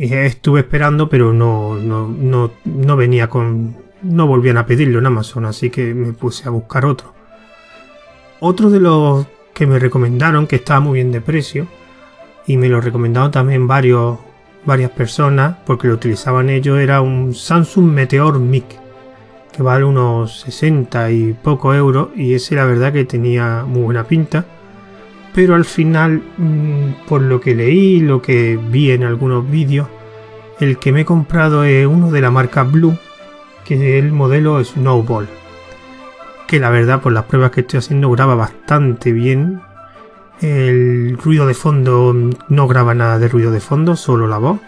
Y estuve esperando, pero no, no, no, no venía con. No volvían a pedirlo en Amazon, así que me puse a buscar otro. Otro de los que me recomendaron, que estaba muy bien de precio, y me lo recomendaron también varios, varias personas, porque lo utilizaban ellos, era un Samsung Meteor Mic, que vale unos 60 y poco euros, y ese la verdad que tenía muy buena pinta pero al final, mm, por lo que leí, lo que vi en algunos vídeos, el que me he comprado es uno de la marca Blue, que es el modelo Snowball. Que la verdad, por las pruebas que estoy haciendo, graba bastante bien. El ruido de fondo no graba nada de ruido de fondo, solo la voz.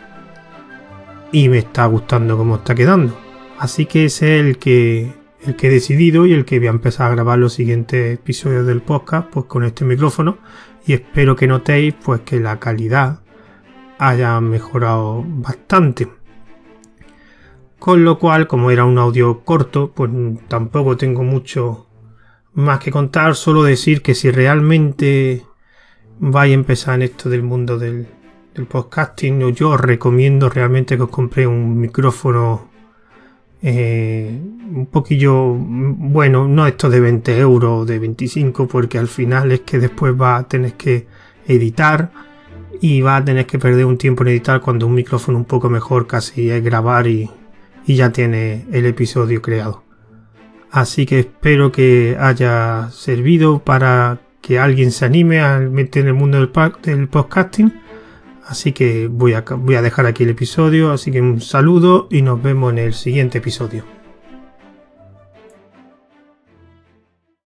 Y me está gustando cómo está quedando. Así que ese es el que, el que he decidido y el que voy a empezar a grabar los siguientes episodios del podcast pues con este micrófono. Y espero que notéis pues que la calidad haya mejorado bastante. Con lo cual como era un audio corto pues tampoco tengo mucho más que contar. Solo decir que si realmente vais a empezar en esto del mundo del, del podcasting yo os recomiendo realmente que os compréis un micrófono eh, un poquillo, bueno, no esto de 20 euros de 25, porque al final es que después va a tener que editar y va a tener que perder un tiempo en editar cuando un micrófono un poco mejor casi es grabar y, y ya tiene el episodio creado. Así que espero que haya servido para que alguien se anime a meter en el mundo del podcasting Así que voy a, voy a dejar aquí el episodio, así que un saludo y nos vemos en el siguiente episodio.